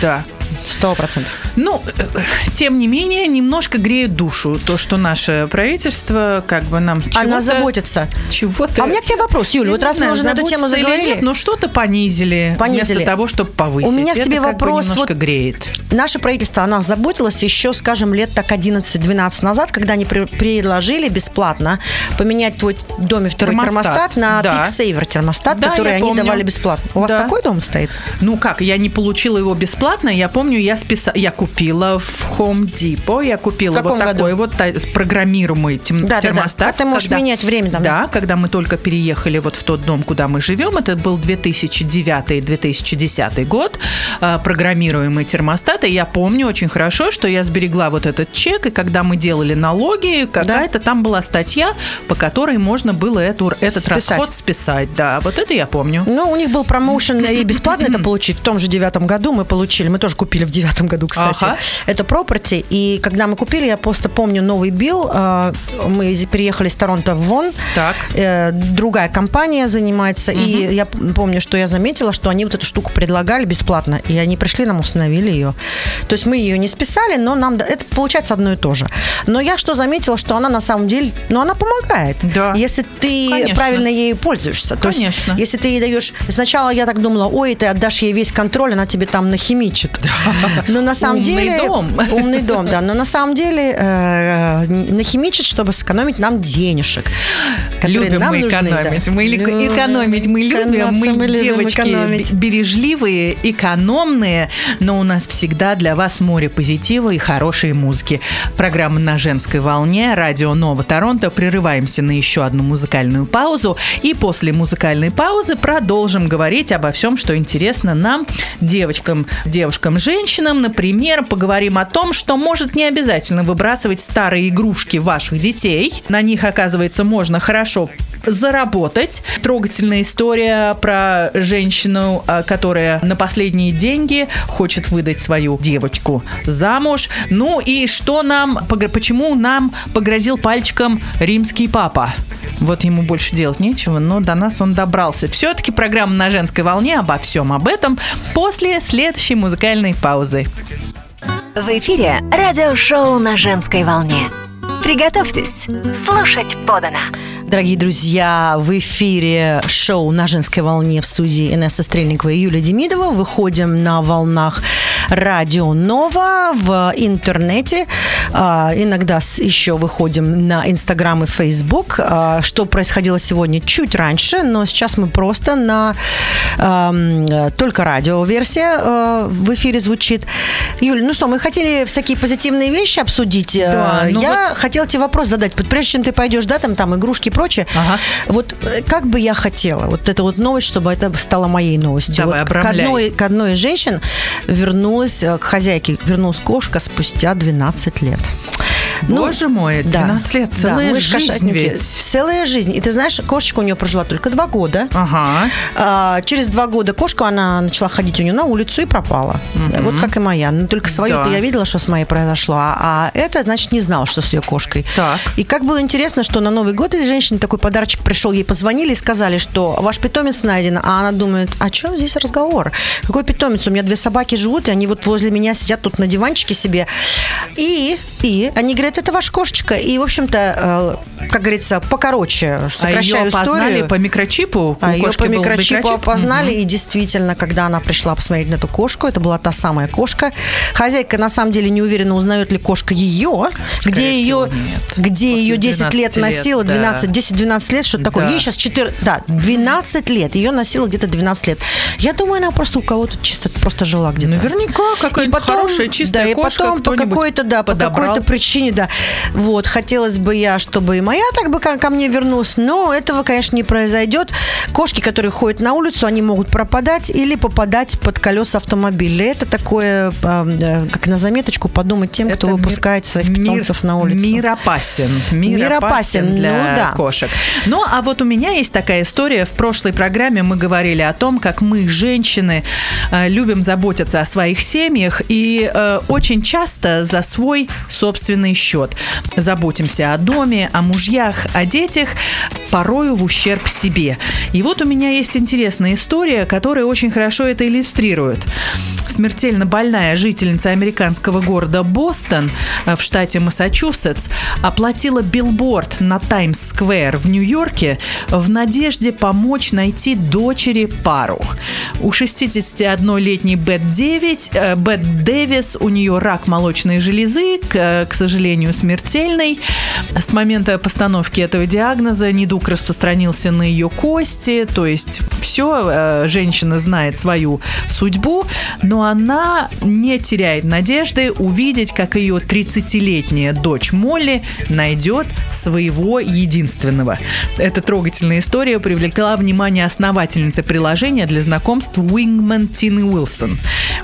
Да. Сто процентов. Ну, э, тем не менее, немножко греет душу то, что наше правительство как бы нам Она чего-то- заботится. Чего-то... А у меня к тебе вопрос, Юля. Я Вот раз мы знаю, уже на эту тему заговорили, Нет, но что-то понизили, Понизили. вместо того, чтобы повысить. У меня к Это тебе как бы вопрос, немножко вот- греет. наше правительство о нас заботилось еще, скажем, лет так 11-12 назад, когда они при- предложили бесплатно поменять твой доме второй Термостат. термостат, на Да. Saver термостат, Да, который они помню. давали бесплатно. У вас Да. такой дом стоит? Ну как, я не получила его бесплатно. Я помню, я списа... я купила в Home Depot, я купила вот такой году? вот программируемый тем- Да, да, да. термостат. А ты можешь менять время там, Да, когда мы только переехали вот в тот дом, куда мы живем, это был 2009-2010 год, э, программируемый термостат. И я помню очень хорошо, что я сберегла вот этот чек, и когда мы делали налоги, какая-то там была статья, по которой можно было эту, этот Списать. расход списать. Да, вот это я помню. Ну, у них был промоушен и бесплатно это *clears throat* получить. В том же девятом году мы получили, мы тоже купили в девятом году, кстати. Ага. Это property. И когда мы купили, я просто помню новый билл. э, Мы переехали из Торонто в Вон. Так. Э, Другая компания занимается. И я помню, что я заметила, что они вот эту штуку предлагали бесплатно. И они пришли, нам установили ее. То есть мы ее не списали, но нам... да- Это получается одно и то же. Но я что заметила, что она на самом деле... Ну, она помогает. Да. Если ты Конечно. правильно ею пользуешься. То есть, Конечно. если ты ей даешь... Сначала я так думала, ой, ты отдашь ей весь контроль, она тебе там нахимичит. *laughs* Но на самом Умный деле... дом. *laughs* Умный дом, да. Но на самом деле э, нахимичит, чтобы сэкономить нам денежек. Любим нам мы нужны, да. экономить. Мы ли- Любим экономить мы любим. Мы, любим девочки, экономить. бережливые, экономные, но у нас всегда для вас море позитива и хорошей музыки. Программа на женской волне, радио Нова Торонто. Прерываемся на еще одну музыкальную паузу. И после музыкальной паузы продолжим говорить обо всем, что интересно нам, девочкам, девушкам, женщинам. Например, поговорим о том, что может не обязательно выбрасывать старые игрушки ваших детей. На них, оказывается, можно хорошо заработать. Трогательная история про женщину, а, которая на последние деньги хочет выдать свою девочку замуж. Ну и что нам, почему нам погрозил пальчиком римский папа? Вот ему больше делать нечего, но до нас он добрался. Все-таки программа на женской волне обо всем об этом после следующей музыкальной паузы. В эфире радиошоу на женской волне. Приготовьтесь слушать подано. Дорогие друзья, в эфире шоу «На женской волне» в студии Инесса Стрельникова и Юлия Демидова. Выходим на волнах радио Нова в интернете. А, иногда еще выходим на Инстаграм и Фейсбук. А, что происходило сегодня чуть раньше, но сейчас мы просто на только радиоверсия а, в эфире звучит. Юля, ну что, мы хотели всякие позитивные вещи обсудить. Да, ну Я вот... хотела тебе вопрос задать. Прежде чем ты пойдешь, да, там, там игрушки прочее. Ага. Вот э, как бы я хотела, вот эта вот новость, чтобы это стало моей новостью. Давай, вот к одной, к одной из женщин вернулась, э, к хозяйке вернулась кошка спустя 12 лет. Ну, Боже ну, мой, 12 да, лет, целая да, жизнь ведь. Целая жизнь. И ты знаешь, кошечка у нее прожила только два года. Ага. А, через два года кошка, она начала ходить у нее на улицу и пропала. Угу. Вот как и моя. Но только свою да. я видела, что с моей произошло. А, а это, значит, не знала, что с ее кошкой. Так. И как было интересно, что на Новый год из женщины такой подарочек пришел, ей позвонили и сказали, что ваш питомец найден. А она думает, о чем здесь разговор? Какой питомец? У меня две собаки живут, и они вот возле меня сидят тут на диванчике себе. И, и они говорят, это ваша кошечка. И, в общем-то, э, как говорится, покороче сокращаю а ее историю. по микрочипу? А ее по микрочипу микрочип? опознали. Угу. И действительно, когда она пришла посмотреть на эту кошку, это была та самая кошка. Хозяйка, на самом деле, не уверена, узнает ли кошка ее. Скорее где ее, где ее 10 лет носила, 12, да. 10-12 лет, что-то да. такое. Ей сейчас 4, да, 12 лет. Ее носила где-то 12 лет. Я думаю, она просто у кого-то чисто просто жила где-то. Наверняка какая-то хорошая, чистая да, кошка. И потом по какой-то, да, по какой-то причине, да. Вот, хотелось бы я, чтобы и моя так бы ко, ко мне вернулась, но этого, конечно, не произойдет. Кошки, которые ходят на улицу, они могут пропадать или попадать под колеса автомобиля. Это такое, э, как на заметочку, подумать тем, Это кто мир, выпускает своих питомцев мир, на улицу. Мир опасен. Мир, мир опасен, опасен для ну, да. кошек. Ну, а вот у меня есть такая история. В прошлой программе мы говорили о том, как мы, женщины, э, любим заботиться о своих семьях и э, очень часто за свой собственный счет заботимся о доме, о мужьях, о детях, порою в ущерб себе. И вот у меня есть интересная история, которая очень хорошо это иллюстрирует. Смертельно больная жительница американского города Бостон э, в штате Массачусетс оплатила билборд на Таймс-сквер в Нью-Йорке в надежде помочь найти дочери пару. У 61-летней Бет, 9, э, Бет Дэвис у нее рак молочной железы, к, э, к сожалению, смертельный. С момента постановки этого диагноза недуг распространился на ее кости, то есть все, э, женщина знает свою судьбу, но она не теряет надежды увидеть, как ее 30-летняя дочь Молли найдет своего единственного. Эта трогательная история привлекла внимание основательницы приложения для знакомств Wingman Тины Уилсон.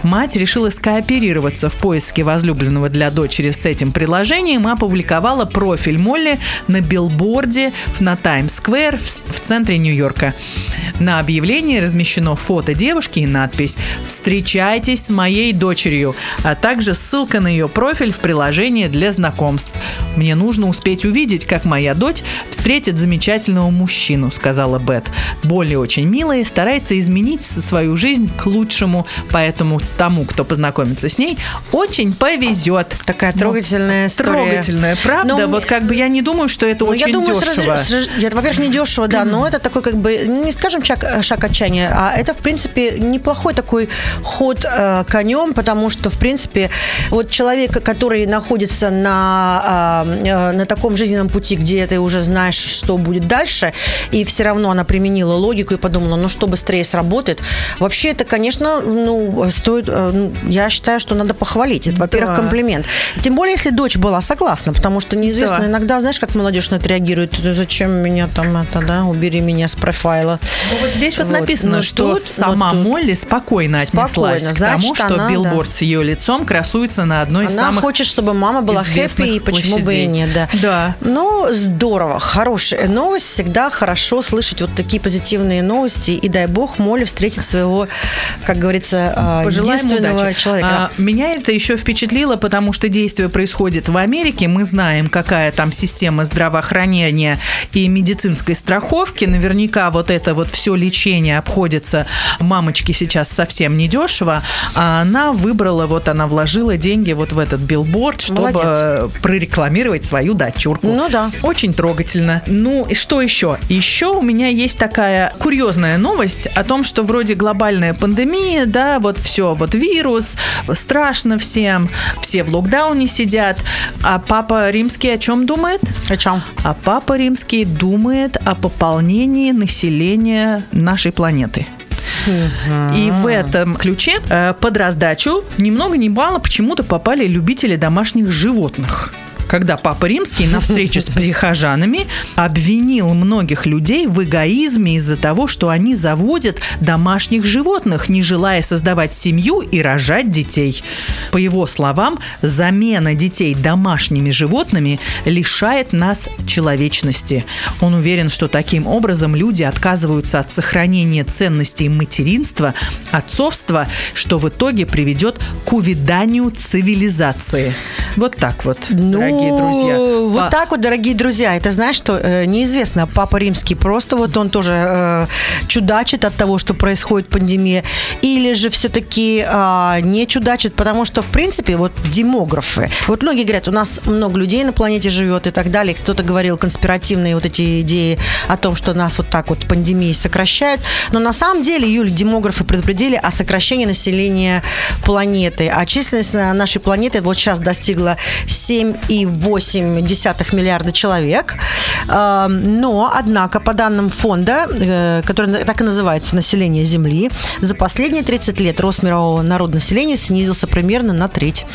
Мать решила скооперироваться в поиске возлюбленного для дочери с этим приложением и опубликовала профиль Молли на билборде на Таймс-сквер в центре Нью-Йорка. На объявлении размещено фото девушки и надпись «Встречайтесь с моей дочерью», а также ссылка на ее профиль в приложении для знакомств. «Мне нужно успеть увидеть, как моя дочь встретит замечательного мужчину», сказала Бет. Более очень милая, старается изменить свою жизнь к лучшему, поэтому тому, кто познакомится с ней, очень повезет. Такая трогательная ну, история. Трогательная, правда? Но вот как бы я не думаю, что это ну, очень я думаю, дешево. Сразу, это, во-первых, не дешево, да, но это такой как бы, ну, не скажем шаг, шаг отчаяния, а это, в принципе, неплохой такой ход э, конем, потому что, в принципе, вот человек, который находится на, э, на таком жизненном пути, где ты уже знаешь, что будет дальше, и все равно она применила логику и подумала, ну что быстрее сработает. Вообще это, конечно, ну, стоит, э, ну, я считаю, что надо похвалить. Это, во-первых, да. комплимент. Тем более, если дочь была согласна, потому что неизвестно, да. иногда, знаешь, как молодежь на это реагирует, зачем меня там это, да, убери меня с профайла. Ну, вот здесь вот, вот. написано, Но что тут, сама вот Молли спокойно отнеслась спокойно. к тому, что она, билборд да. с ее лицом красуется на одной она из самых Она хочет, чтобы мама была хэппи, и почему площадей. бы и нет, да. Да. Ну, здорово, хорошая новость. Всегда хорошо слышать вот такие позитивные новости. И дай бог Молли встретит своего, как говорится, а, Пожелаем единственного удачи. человека. А, меня это еще впечатлило, потому что действие происходит в Америке Америке, мы знаем, какая там система здравоохранения и медицинской страховки. Наверняка вот это вот все лечение обходится мамочке сейчас совсем недешево. А она выбрала, вот она вложила деньги вот в этот билборд, чтобы Молодец. прорекламировать свою дочурку. Ну да. Очень трогательно. Ну и что еще? Еще у меня есть такая курьезная новость о том, что вроде глобальная пандемия, да, вот все, вот вирус, страшно всем, все в локдауне сидят. А папа римский о чем думает? О чем? А папа римский думает о пополнении населения нашей планеты. И в этом ключе э, под раздачу ни много ни мало почему-то попали любители домашних животных когда Папа Римский на встрече с *laughs* прихожанами обвинил многих людей в эгоизме из-за того, что они заводят домашних животных, не желая создавать семью и рожать детей. По его словам, замена детей домашними животными лишает нас человечности. Он уверен, что таким образом люди отказываются от сохранения ценностей материнства, отцовства, что в итоге приведет к увяданию цивилизации. Вот так вот, ну, дорогие дорогие друзья. Вот а... так вот, дорогие друзья. Это знаешь, что э, неизвестно, Папа Римский просто вот он тоже э, чудачит от того, что происходит пандемия, или же все-таки э, не чудачит, потому что, в принципе, вот демографы, вот многие говорят, у нас много людей на планете живет и так далее. Кто-то говорил конспиративные вот эти идеи о том, что нас вот так вот пандемии сокращает. Но на самом деле, Юль, демографы предупредили о сокращении населения планеты. А численность нашей планеты вот сейчас достигла 7,8 1,8 миллиарда человек. Эм, но, однако, по данным фонда, э, который так и называется «Население Земли», за последние 30 лет рост мирового народонаселения снизился примерно на треть.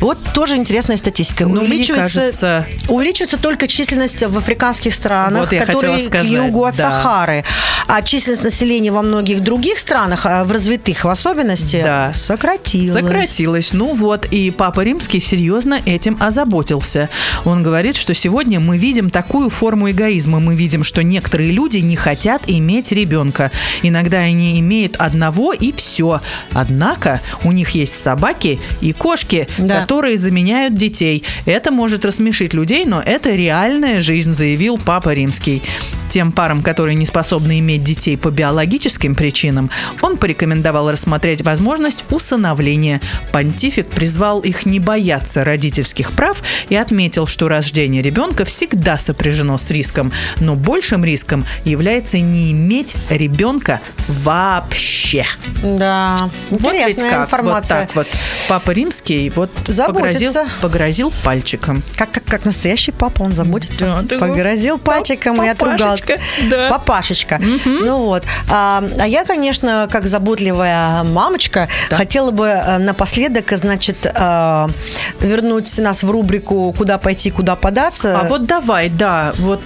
Вот тоже интересная статистика. Ну, увеличивается, кажется... увеличивается только численность в африканских странах, вот которые сказать, к югу от да. Сахары. А численность населения во многих других странах, а в развитых в особенности, да. сократилась. Сократилась. Ну вот, и Папа Римский серьезно этим озаботился. Он говорит, что сегодня мы видим такую форму эгоизма. Мы видим, что некоторые люди не хотят иметь ребенка. Иногда они имеют одного и все. Однако у них есть собаки и кошки, да которые заменяют детей. Это может рассмешить людей, но это реальная жизнь, заявил Папа Римский. Тем парам, которые не способны иметь детей по биологическим причинам, он порекомендовал рассмотреть возможность усыновления. Понтифик призвал их не бояться родительских прав и отметил, что рождение ребенка всегда сопряжено с риском, но большим риском является не иметь ребенка вообще. Да, вот ведь как, информация. Вот так вот. Папа Римский вот погрозил, погрозил пальчиком. Как, как, как настоящий папа, он заботится. Да, погрозил пальчиком пап, и отругал. Да. Папашечка. Угу. Ну вот. А, а я, конечно, как заботливая мамочка, да. хотела бы э, напоследок, значит, э, вернуть нас в рубрику «Куда пойти, куда податься». А вот давай, да. Вот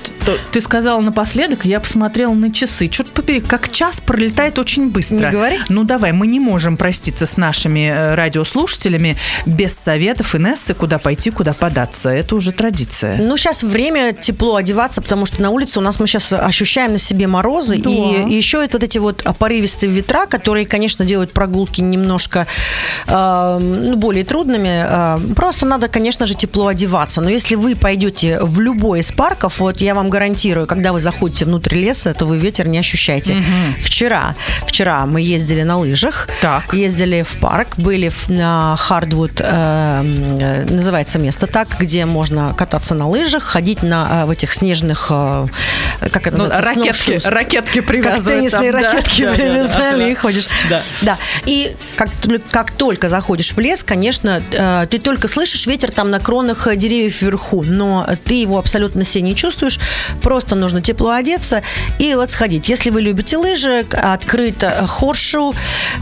ты сказала напоследок, я посмотрела на часы. Что-то побери, как час пролетает очень быстро. Не говори. Ну давай, мы не можем проститься с нашими э, радиослушателями без советов Инессы, куда пойти, куда податься. Это уже традиция. Ну, сейчас время тепло одеваться, потому что на улице у нас мы сейчас ощущаем на себе морозы. Да. И, и еще это вот эти вот порывистые ветра, которые, конечно, делают прогулки немножко э, ну, более трудными. Э, просто надо, конечно же, тепло одеваться. Но если вы пойдете в любой из парков, вот я вам гарантирую, когда вы заходите внутрь леса, то вы ветер не ощущаете. Угу. Вчера, вчера мы ездили на лыжах, так. ездили в парк, были на Хардвуд э, Э, называется место так, где можно кататься на лыжах, ходить на э, в этих снежных, э, как это ну, называется? Ракетки, ракетки привязывают. Как теннисные там, ракетки да, привязали да, да, и ходишь. Да. да. И как, как только заходишь в лес, конечно, ты только слышишь ветер там на кронах деревьев вверху, но ты его абсолютно все не чувствуешь. Просто нужно тепло одеться и вот сходить. Если вы любите лыжи, открыто хоршу,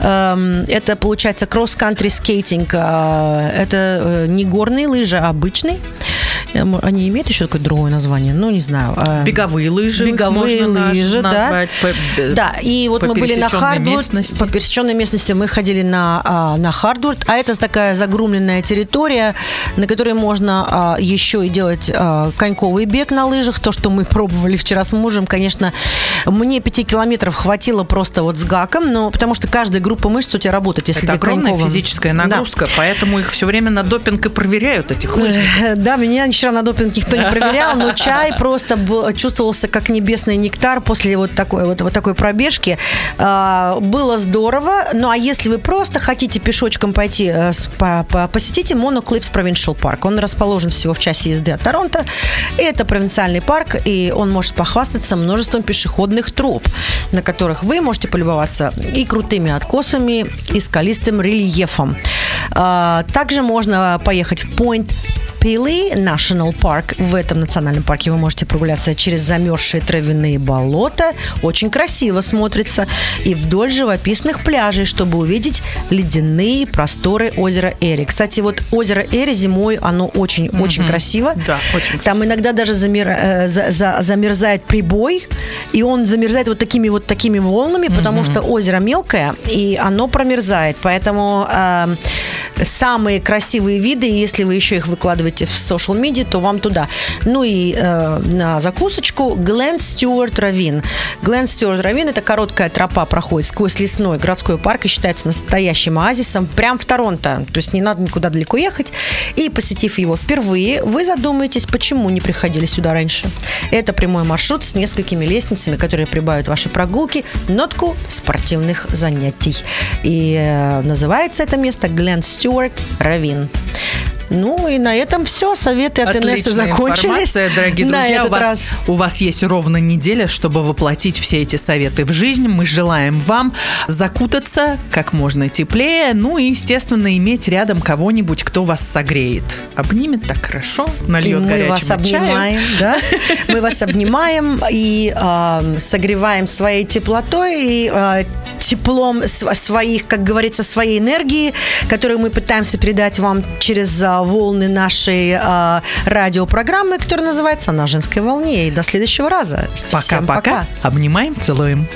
эм, это получается кросс-кантри скейтинг, это э, не горные лыжи, а обычный. Э, Они имеют еще какое-то другое название? Ну, не знаю. э, Беговые лыжи. Беговые лыжи, да. по- э, Да, и вот мы были на Хардвуд, по пересеченной местности мы ходили на, а, на Хардвуд, а это такая загрумленная территория, на которой можно а, еще и делать а, коньковый бег на лыжах, то, что мы пробовали вчера с мужем, конечно, мне пяти километров хватило просто вот с гаком, но потому что каждая группа мышц у тебя работает, если Это огромная коньковым. физическая Да. нагрузка, поэтому их все время на допинг и проверяют, этих лыжников. Да, меня вчера на допинг никто не проверял, но чай просто чувствовался как небесный нектар после вот такой вот, вот такой пробежки. А, Было здорово. Ну а если вы просто хотите пешочком пойти, э, с- по- по- посетите Mono Cliffs Provincial Park. Он расположен всего в часе езды от Торонто. И это провинциальный парк, и он может похвастаться множеством пешеходных троп, на которых вы можете полюбоваться и крутыми откосами, и скалистым рельефом. А, Также можно поехать в Пили National Park. В этом национальном парке вы можете прогуляться через замерзшие травяные болота. Очень красиво смотрится. И вдоль живописных пляжей, чтобы увидеть ледяные просторы озера Эри. Кстати, вот озеро Эри зимой, оно очень-очень красиво. Да, очень Там красиво. иногда даже замер- э, за- за- замерзает прибой, и он замерзает вот такими вот такими волнами, потому что озеро мелкое, и оно промерзает. Поэтому э, самые красивые виды, если вы еще их выкладываете в social media, то вам туда. Ну и э, на закусочку Глен Стюарт Равин. Глен Стюарт Равин это короткая тропа проходит сквозь лесной городской парк и считается настоящим оазисом прям в Торонто. То есть не надо никуда далеко ехать. И посетив его впервые, вы задумаетесь, почему не приходили сюда раньше. Это прямой маршрут с несколькими лестницами, которые прибавят вашей прогулки нотку спортивных занятий. И э, называется это место Глен Стюарт Равин. Ну и на этом все. Советы от Инессы Отличная закончились. информация, дорогие *laughs* друзья. У вас, раз. у вас есть ровно неделя, чтобы воплотить все эти советы в жизнь. Мы желаем вам закутаться как можно теплее, ну и, естественно, иметь рядом кого-нибудь, кто вас согреет. Обнимет так хорошо, И нальет мы горячего вас обнимаем, да? *laughs* Мы вас обнимаем и э, согреваем своей теплотой и э, теплом св- своих, как говорится, своей энергии, которую мы пытаемся передать вам через э, волны нашей э, радиопрограммы, которая называется «На женской волне». И до следующего раза. Всем Пока-пока. Обнимаем, целуем.